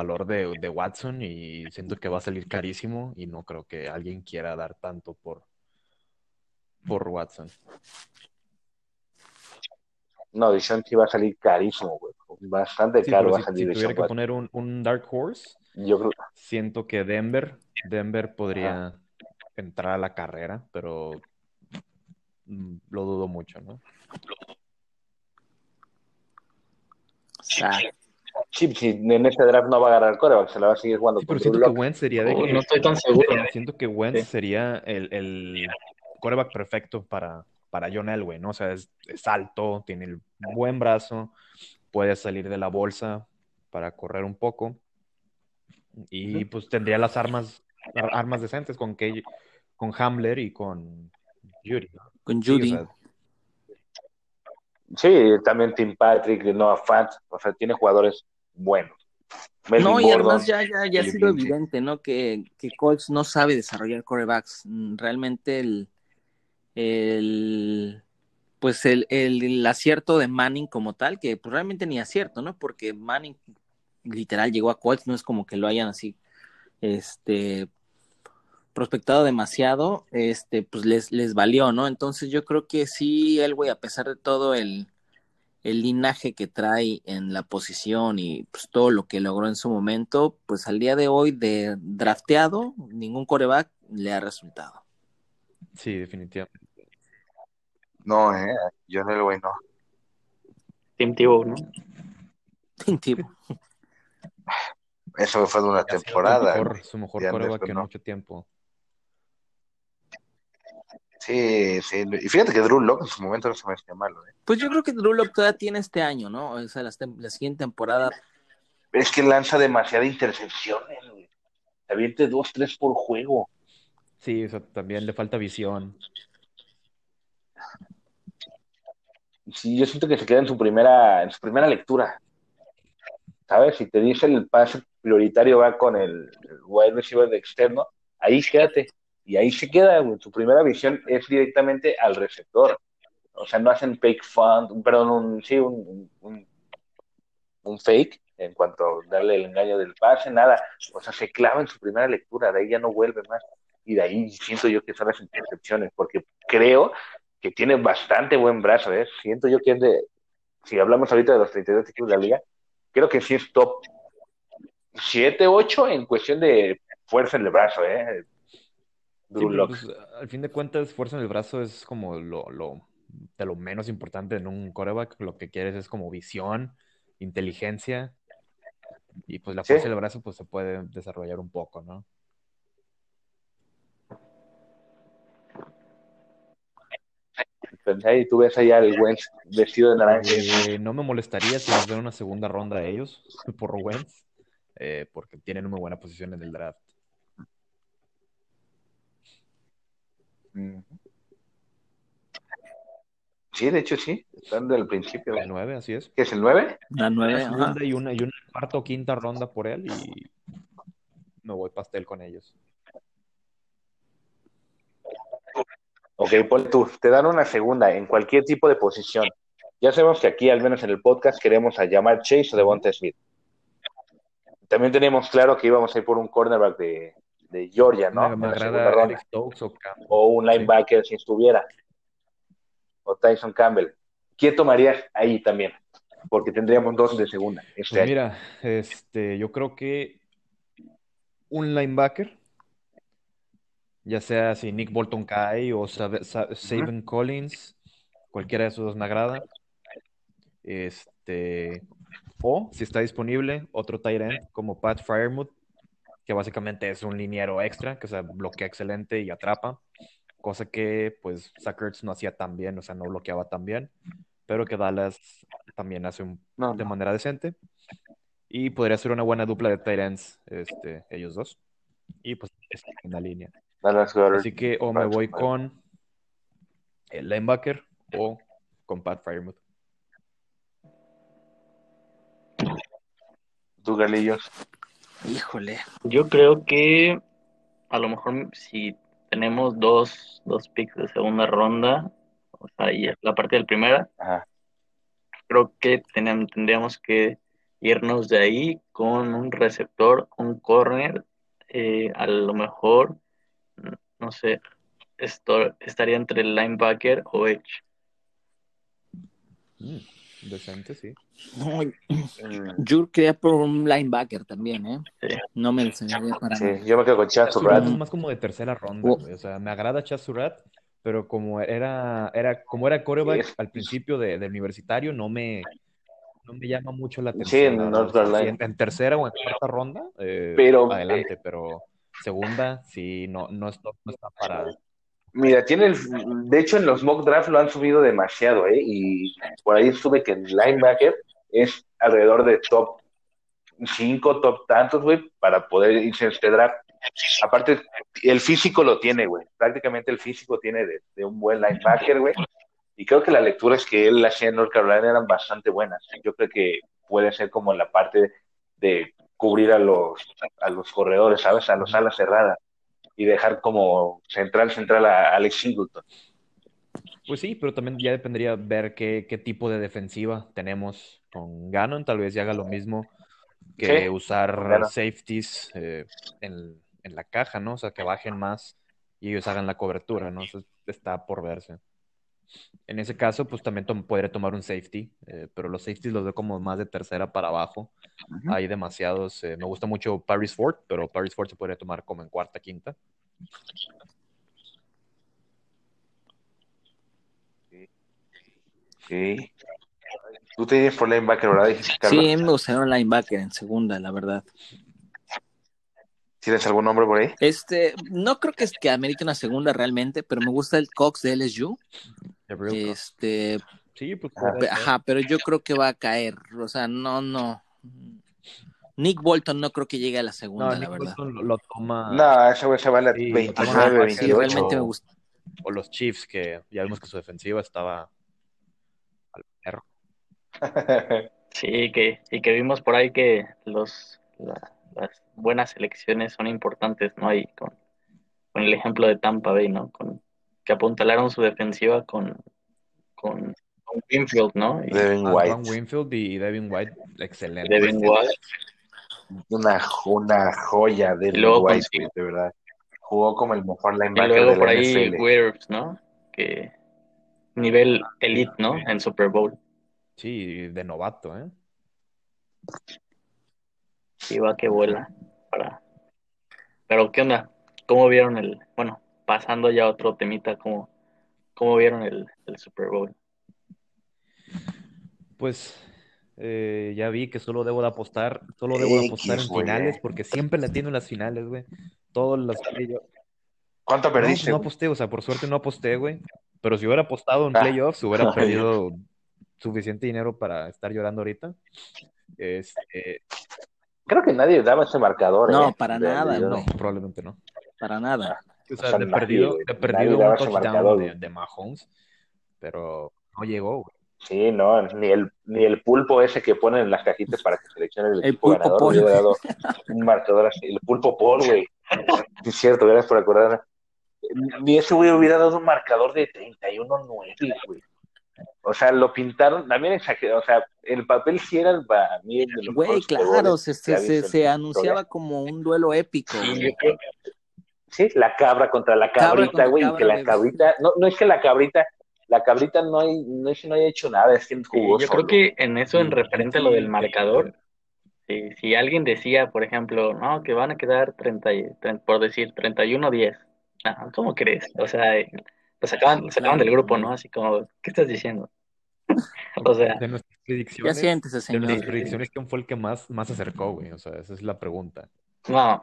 valor de, de Watson y siento que va a salir carísimo y no creo que alguien quiera dar tanto por, por Watson.
No, Deshaun sí va a salir carísimo, güey. Bastante
Sí,
caro va a
si,
salir
si tuviera que poner un, un Dark Horse,
Yo creo,
siento que Denver, Denver podría entrar a la carrera, pero mm, lo dudo mucho, ¿no?
O
sí, sí, en este draft no va a agarrar coreback, se la va a seguir jugando
Sí, pero siento que. Wentz sería de
Uy,
que
no estoy tan seguro.
Siento que Wentz
Sí.
sería el, el quarterback perfecto para, para John Elway, ¿no? O sea, es, es alto, tiene el buen brazo, puede salir de la bolsa para correr un poco y pues tendría las armas, ar- armas decentes con, que, con Hamler y con Judy.
con
Sí, o
Judy.
sea,
Sí, también Tim Patrick, Noah Fant, o sea, tiene jugadores Melvin
No, y
Gordon,
además ya, ya, ya ha sido evidente, ¿no? Que, que Colts no sabe desarrollar corebacks. Mm, Realmente el, el pues el, el, el acierto de Manning como tal, que pues realmente ni acierto, ¿no? Porque Manning literal llegó a Colts, no es como que lo hayan así, este, prospectado demasiado, este, pues les, les valió, ¿no? Entonces yo creo que sí, el güey, a pesar de todo el, el linaje que trae en la posición y pues todo lo que logró en su momento, pues al día de hoy de drafteado, ningún coreback le ha resultado.
sí, definitivamente.
No, eh, John Elway no.
Tim Tebow, ¿no?
Tipo,
Eso fue de una
Su
temporada.
mejor, su mejor
Ya
quarterback
después
en
no.
mucho tiempo.
Sí, sí. Y fíjate que Drew Lock en su momento no se me hacía malo. ¿eh?
Pues yo creo que Drew Lock todavía tiene este año, ¿no? O sea, la, la siguiente temporada.
Es que lanza demasiada intercepciones, güey. Se aviente dos, tres por juego.
Sí, o sea, también le falta visión.
Sí, yo siento que se queda en su primera, en su primera lectura. ¿Sabes? Si te dice el pase prioritario va con el, el wide receiver de externo, ahí quédate. Y ahí se queda, güey. Su primera visión es directamente al receptor. O sea, no hacen fake fund, perdón, un, sí, un, un, un fake en cuanto a darle el engaño del pase, nada. O sea, se clava en su primera lectura, de ahí ya no vuelve más. Y de ahí siento yo que son las intercepciones, porque creo que tiene bastante buen brazo, ¿eh? Siento yo que es de, si hablamos ahorita de los 32 equipos de la liga, creo que sí es top 7, 8 en cuestión de fuerza en el brazo, ¿eh?
Drew sí, pues, al fin de cuentas, fuerza en el brazo es como lo, lo, de lo menos importante en un coreback. Lo que quieres es como visión, inteligencia. Y pues la fuerza del brazo pues se puede desarrollar un poco, ¿no?
Pues ahí tú ves allá el Wentz vestido de naranja.
Eh, no me molestaría si nos den una segunda ronda a ellos por Wentz, eh, porque tienen una buena posición en el draft.
Sí, de hecho sí, están del principio.
El 9, así es.
¿Qué es el 9?
La 9.
y una, y una cuarta o quinta ronda por él y me voy pastel con ellos.
Ok, Paul, tú, te dan una segunda en cualquier tipo de posición. Ya sabemos que aquí, al menos en el podcast, queremos a llamar Chase o Devonta Smith. También tenemos claro que íbamos a ir por un cornerback de, de Georgia, ¿no?
O,
un linebacker si estuviera. O Tyson Campbell. ¿Quién tomarías ahí también? Porque tendríamos dos de segunda. Este
pues mira, este, yo creo que un linebacker ya sea si Nick Bolton cae o Saban Collins, cualquiera de esos dos me agrada. Este, o si está disponible, otro tight end como Pat Fryermuth, que básicamente es un liniero extra, que se bloquea excelente y atrapa, cosa que pues Sackers no hacía tan bien, o sea, no bloqueaba tan bien, pero que Dallas también hace de manera decente. Y podría ser una buena dupla de tight ends, este, ellos dos. Y pues en la línea. Así que o me voy con el linebacker o con Pat Firemouth.
¿Tú, Galillos?
Híjole.
Yo creo que a lo mejor si tenemos dos, dos picks de segunda ronda, o sea, y la parte del primera, creo que tendríamos que irnos de ahí con un receptor, un corner, eh, a lo mejor no sé, esto estaría entre el linebacker o edge.
Mm, decente, sí.
No, yo quería por un linebacker también, ¿eh? No me enseñaría para
sí, Yo me quedo con Chad Surratt.
Es más como de tercera ronda, oh. O sea, me agrada Chad Surratt, pero como era, era, como era coreback al principio de, universitario, no me, no me llama mucho la atención.
Sí,
en, en, tercera o en cuarta ronda, eh,
pero,
adelante, pero segunda, sí, no, no, está, para.
Mira, tiene el, de hecho en los mock draft lo han subido demasiado, ¿eh? Y por ahí sube que el linebacker es alrededor de top 5, top tantos, güey, para poder irse a este draft. Aparte, el físico lo tiene, güey. Prácticamente el físico tiene de, un buen linebacker, güey. Y creo que las lecturas que él hacía en North Carolina eran bastante buenas. Yo creo que puede ser como la parte de cubrir a los, a los corredores, ¿sabes? A los alas cerradas y dejar como central, central a Alex Singleton.
Pues sí, pero también ya dependería ver qué, qué tipo de defensiva tenemos con Gannon. Tal vez ya haga lo mismo que usar safeties eh, en, en, la caja, ¿no? O sea, que bajen más y ellos hagan la cobertura, ¿no? Eso está por verse. En ese caso, pues también podría tomar un safety, eh, pero los safeties los veo como más de tercera para abajo. Hay demasiados. Eh, me gusta mucho Paris Ford, pero Paris Ford se podría tomar como en cuarta, quinta.
Sí. Tú te dices por linebacker, ¿verdad?
Sí, me gustaría un linebacker en segunda, la verdad.
¿Tienes algún nombre por ahí?
Este, no creo que, es que amerite una segunda realmente, pero me gusta el Cox de LSU. Este,
sí, pues,
ajá, pero yo creo que va a caer. O sea, no, no. Nick Bolton no creo que llegue a la segunda, la verdad.
lo, toma.
No, ese güey se va a la 29, 28.
realmente me gusta.
O los Chiefs, que ya vimos que su defensiva estaba al perro.
sí, que, y que vimos por ahí que los las buenas elecciones son importantes, ¿no? Ahí con, con el ejemplo de Tampa Bay, ¿no? Con, que apuntalaron su defensiva con, con, Winfield, ¿no?
Y, Devin White.
Winfield y Devin White, excelente.
Devin White.
Una, una joya de White, de verdad. Jugó como el mejor linebacker
y luego por ahí Wirfs, ¿no? Que nivel elite, ¿no? En Super Bowl.
Sí, de novato, ¿eh?
Sí, va que vuela. Para... Pero, ¿qué onda? ¿Cómo vieron el. Bueno, pasando ya a otro temita, ¿cómo, cómo vieron el, el Super Bowl?
Pues eh, ya vi que solo debo de apostar, solo debo de apostar
X,
en
güey.
finales, porque siempre la tiene en las finales, güey. Todos los playoffs.
¿Cuánto
pues
perdiste?
no aposté, o sea, por suerte no aposté, güey. Pero si hubiera apostado en
Ah.
playoffs, hubiera perdido suficiente dinero para estar llorando ahorita. Este,
Creo que nadie daba ese marcador.
No,
¿eh?
para nada,
no, probablemente no.
Para nada.
O
O
sea,
sea,
de
nadie,
perdido,
güey.
de perdido un touchdown de,
güey.
de Mahomes, pero no llegó, güey.
Sí, no, ni el, ni el pulpo ese que ponen en las cajitas para que seleccione el,
El
equipo
pulpo
ganador
Paul.
hubiera dado un marcador así. El pulpo Paul, güey. Sí, es cierto, gracias por acordar. Ni ese güey hubiera dado un marcador de 31-9, güey. O sea, lo pintaron, también exagerado. O sea, el papel sí era para mí
Güey, claro, se, se, se, se anunciaba como un duelo épico.
historia. Sí, la cabra contra la cabrita, güey,
cabra,
que la cabrita, no, no es que la cabrita, la cabrita no, hay, no es que no haya hecho nada, es que
Sí,
jugó
yo creo que en eso, en
Sí,
referente a lo del marcador, si, si alguien decía, por ejemplo, no, que van a quedar 30, y- tre- por decir 31-10, ah, ¿cómo crees? O sea, eh, lo sacaban, lo sacaban del grupo. ¿no? Así como, ¿qué estás diciendo? O sea,
De nuestras
Ya
predicciones,
siéntese,
de
señor.
nuestras predicciones, ¿quién fue el que más, más se acercó, güey? O sea, esa es la pregunta.
no,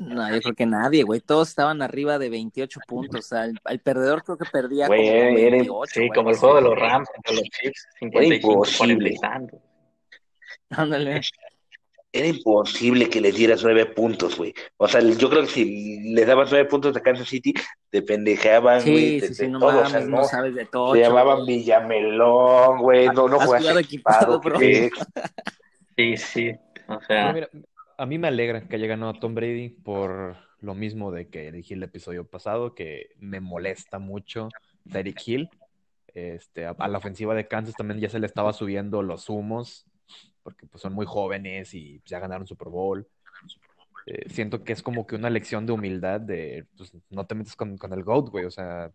No, yo creo que nadie, güey. Todos estaban arriba de 28 puntos. O sea, el, el perdedor creo que perdía
Güey,
como
era- era-
28.
sí,
güey,
como el juego de los Rams contra los Chiefs, 55 con
imposible.
empezando.
Ándale.
Era imposible que les dieras nueve puntos, güey. O sea, yo creo que si les dabas nueve puntos a Kansas City, te pendejaban, güey,
Sí,
te-
sí, no
todo, o
mames,
sea,
no,
no.
sabes de
Se
todo.
llamaban Villamelón, güey, no, no equipado,
equipado, bro.
¿qué?
Sí, sí, o sea,
mira, a mí me alegra que haya ganado Tom Brady por lo mismo de que dije el episodio pasado, que me molesta mucho Tyreek Hill. Este, a, a la ofensiva de Kansas también ya se le estaba subiendo los humos, porque pues, son muy jóvenes y ya ganaron Super Bowl. Eh, siento que es como que una lección de humildad de, pues, no te metes con, con el GOAT, güey. O sea,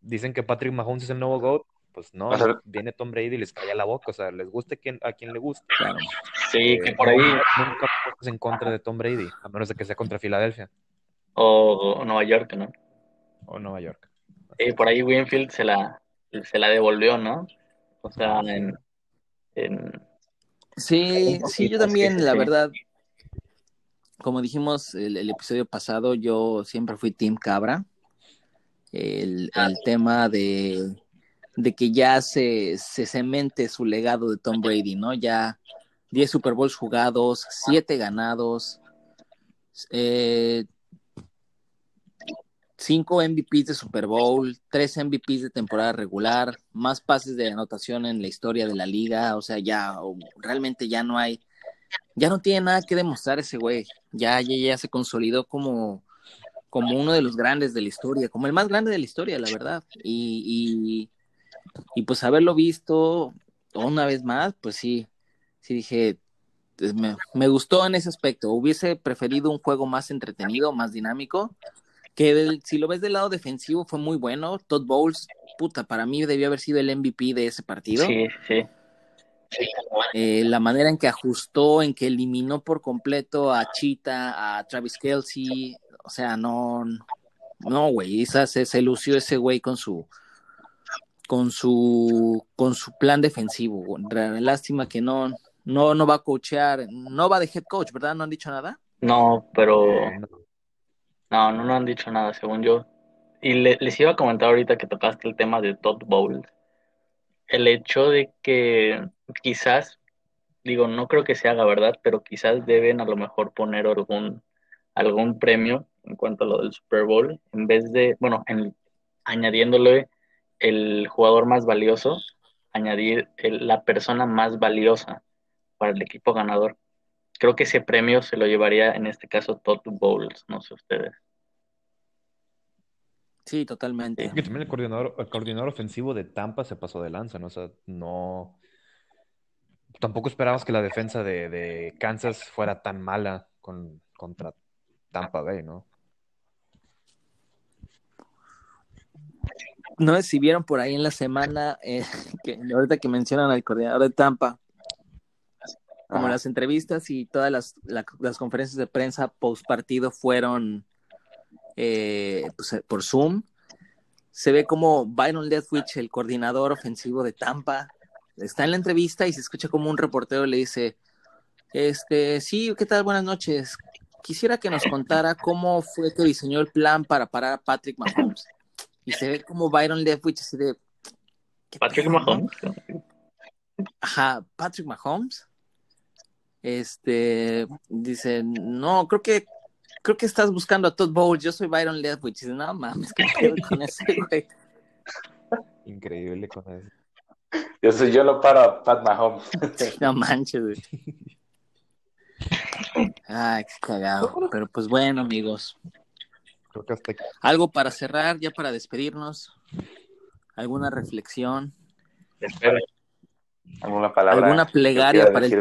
dicen que Patrick Mahomes es el nuevo GOAT. Pues no,
O sea-
viene Tom Brady y les calla la boca. O sea, les guste quien, a quien le guste.
Claro.
sí, que por ahí,
Nunca apuestes en contra de Tom Brady, a menos de que sea contra Filadelfia
o, o Nueva York, ¿no?
o Nueva York.
Sí, por ahí Winfield se la, se la devolvió, ¿no? O sea, en, en
Sí, sí, yo también, la verdad, como dijimos el, el episodio pasado, yo siempre fui Team Cabra. El, el tema de, de que ya se, cemente su legado de Tom Brady, ¿no? Ya 10 Super Bowls jugados, 7 ganados, eh, 5 MVPs de Super Bowl, 3 MVPs de temporada regular, más pases de anotación en la historia de la liga, o sea, ya realmente ya no hay, ya no tiene nada que demostrar ese güey, ya, ya, ya se consolidó como, como uno de los grandes de la historia, como el más grande de la historia, la verdad, y, y pues haberlo visto una vez más, pues sí, sí dije, me, me gustó en ese aspecto, hubiese preferido un juego más entretenido, más dinámico, que del- si lo ves del lado defensivo fue muy bueno. Todd Bowles, puta, para mí debió haber sido el MVP de ese partido.
sí, sí.
Eh, la manera en que ajustó, en que eliminó por completo a Cheetah, a Travis Kelsey, o sea, no, no, güey, se, se lució ese güey con su, con su, con su plan defensivo. Lástima que no, no, no va a coachear, no va de head coach, ¿verdad? ¿No han dicho nada?
No, pero
Eh, no.
no, no, no han dicho nada, según yo. Y le- les iba a comentar ahorita que tocaste el tema de Todd Bowles. El hecho de que quizás, digo, no creo que se haga, ¿verdad? Pero quizás deben a lo mejor poner algún, algún premio en cuanto a lo del Super Bowl, en vez de, bueno, en, añadiéndole el jugador más valioso, añadir el- la persona más valiosa para el equipo ganador. Creo que ese premio se lo llevaría en este caso Todd Bowles, no sé ustedes.
Sí, totalmente.
Que también el coordinador, el coordinador ofensivo de Tampa se pasó de lanza, ¿no? O sea, no. Tampoco esperabas que la defensa de, de Kansas fuera tan mala con, contra Tampa Bay, ¿no?
No sé si vieron por ahí en la semana, eh, que ahorita que mencionan al coordinador de Tampa, como las entrevistas y todas las, la- las conferencias de prensa post partido fueron eh, pues, eh, por Zoom. Se ve como Byron Leftwich, el coordinador ofensivo de Tampa, está en la entrevista y se escucha como un reportero le dice, este, sí, ¿qué tal? Buenas noches. Quisiera que nos contara cómo fue que diseñó el plan para parar a Patrick Mahomes. Y se ve como Byron Leftwich así de... ¿qué
Patrick
pedo, no?
Mahomes.
Ajá, Patrick Mahomes. Este dice, no, creo que creo que estás buscando a Todd Bowles, yo soy Byron Leftwich. Dice, no mames, qué pedo con ese güey.
Increíble con eso.
Yo, soy, yo lo paro a Pat Mahomes.
No manches, güey. Ay, qué cagado. Pero pues bueno, amigos.
Creo que hasta aquí.
Algo para cerrar, ya para despedirnos. ¿Alguna reflexión?
Espero. ¿Alguna palabra?
¿Alguna plegaria para el?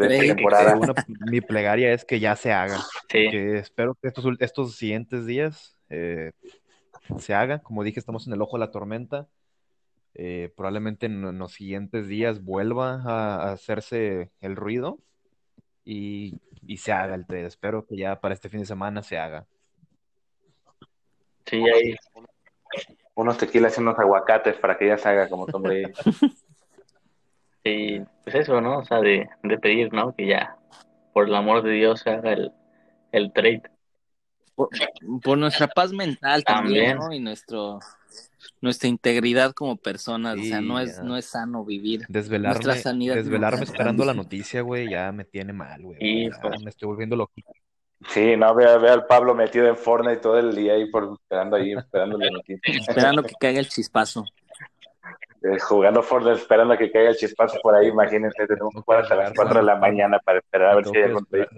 Una- mi plegaria es que ya se haga.
Sí,
Que espero que estos, estos siguientes días eh, se haga. Como dije, estamos en el ojo de la tormenta. Eh, probablemente en, en los siguientes días vuelva a, a hacerse el ruido y, y se haga el trade. Espero que ya para este fin de semana se haga.
Sí, ahí.
Unos tequilas y unos aguacates para que ya se haga como Tom Brady.
Sí, pues eso, ¿no? O sea, de, de pedir, ¿no? Que ya, por el amor de Dios, se haga el, el trade.
Por, por nuestra paz mental también,
También.
¿no? Y nuestro nuestra integridad como personas. o sea, no es,
ya.
no es sano vivir.
Desvelarme,
Nuestra sanidad
desvelarme esperando la noticia, güey, ya me tiene mal, güey.
Sí, pues.
me estoy volviendo loquito.
Sí, no, ve, ve al Pablo metido en Fortnite todo el día ahí por, esperando ahí, esperando la noticia.
Esperando que caiga el chispazo.
Eh, jugando Fortnite, esperando a que caiga el chispazo por ahí, imagínense, tenemos que jugar hasta las 4 de la mañana para esperar a ver si
de tener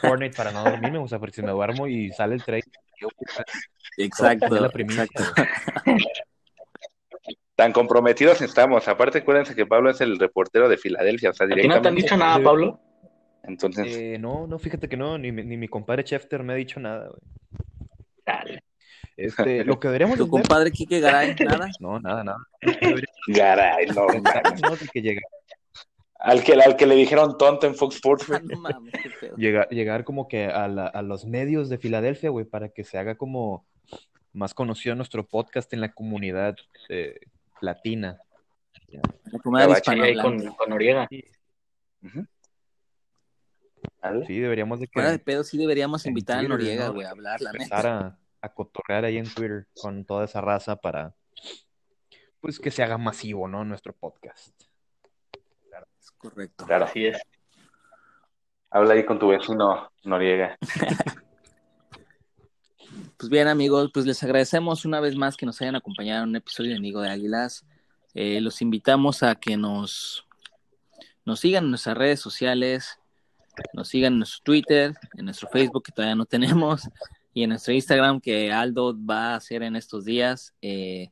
Fortnite para no dormirme, o sea, porque si me duermo y sale el trade, yo
Exacto.
la
exacto.
Tan comprometidos estamos. Aparte, acuérdense que Pablo es el reportero de Filadelfia, o sea,
¿A ti no te han
directamente.
dicho nada, Pablo?
Entonces,
Eh, no, no, fíjate que no, ni, mi- ni mi compadre Schefter me ha dicho nada, güey.
Dale.
Este, lo que deberíamos
Tu
hacer-
compadre Kike Garay, nada.
No, nada, nada.
Garay, no, al, que, al que le dijeron tonto en Fox Sports, güey.
no mames, qué pedo.
llegar, llegar como que a, la- a los medios de Filadelfia, güey, para que se haga como más conocido nuestro podcast en la comunidad eh, latina.
La comunidad
Sí,
hispanohablante.
con, con Noriega.
Ujú. ¿Vale?
Sí, deberíamos de que
Fuera de pedo, sí deberíamos invitar a Noriega,
¿no?
güey, a hablar, la
empezar
neta.
a, a cotorrear ahí en Twitter con toda esa raza para pues que se haga masivo, ¿no? Nuestro podcast.
Es correcto.
Claro.
Así es.
Habla ahí con tu vecino Noriega.
Pues bien, amigos, pues les agradecemos una vez más que nos hayan acompañado en un episodio de Amigo de Águilas. Eh, los invitamos a que nos, nos sigan en nuestras redes sociales, nos sigan en nuestro Twitter, en nuestro Facebook, que todavía no tenemos, y en nuestro Instagram, que Aldo va a hacer en estos días. Eh,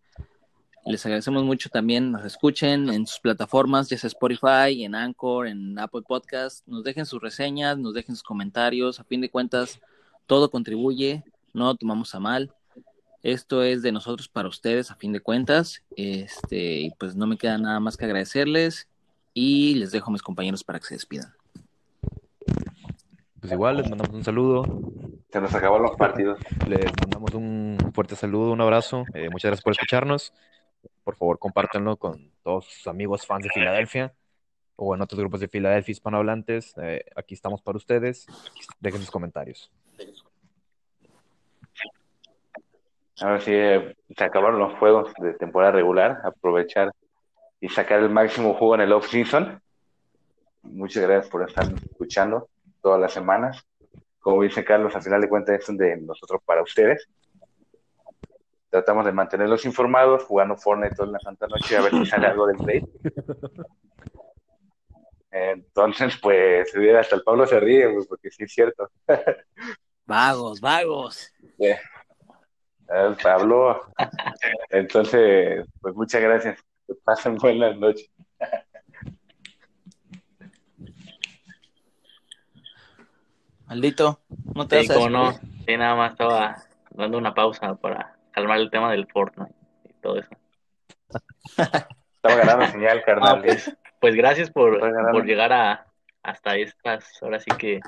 les agradecemos mucho también, nos escuchen en sus plataformas, ya sea Spotify, en Anchor, en Apple Podcast, nos dejen sus reseñas, nos dejen sus comentarios, a fin de cuentas, todo contribuye, no lo tomamos a mal. Esto es de nosotros para ustedes, a fin de cuentas. Este, pues no me queda nada más que agradecerles y les dejo a mis compañeros para que se despidan.
Pues igual les mandamos un saludo,
Se nos acabaron los partidos.
les mandamos un fuerte saludo, un abrazo. Eh, muchas gracias por escucharnos. Por favor, compártanlo con todos sus amigos fans de Filadelfia o en otros grupos de Filadelfia hispanohablantes. Eh, aquí estamos para ustedes. Dejen sus comentarios.
A ver si eh, se acabaron los juegos de temporada regular. Aprovechar y sacar el máximo juego en el off-season. Muchas gracias por estarnos escuchando todas las semanas. Como dice Carlos, al final de cuentas es de nosotros para ustedes. Tratamos de mantenerlos informados, jugando Fortnite toda la santa noche a ver si sale algo del trade. Entonces, pues, hasta el Pablo se ríe, porque sí es cierto.
Vagos, vagos.
Eh, el Pablo. Entonces, pues muchas gracias. Que pasen buenas noches.
Maldito, no te
Sí,
vas a
no. Sí, nada más estaba dando una pausa para calmar el tema del Fortnite y todo eso.
Estaba ganando señal, carnal.
Ah, pues, pues gracias por, por llegar a hasta estas, ahora sí que,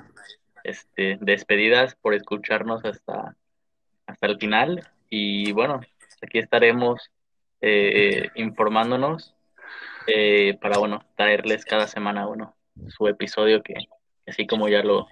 este, despedidas, por escucharnos hasta, hasta el final. Y bueno, aquí estaremos eh, informándonos eh, para, bueno, traerles cada semana, bueno, su episodio que, así como ya lo,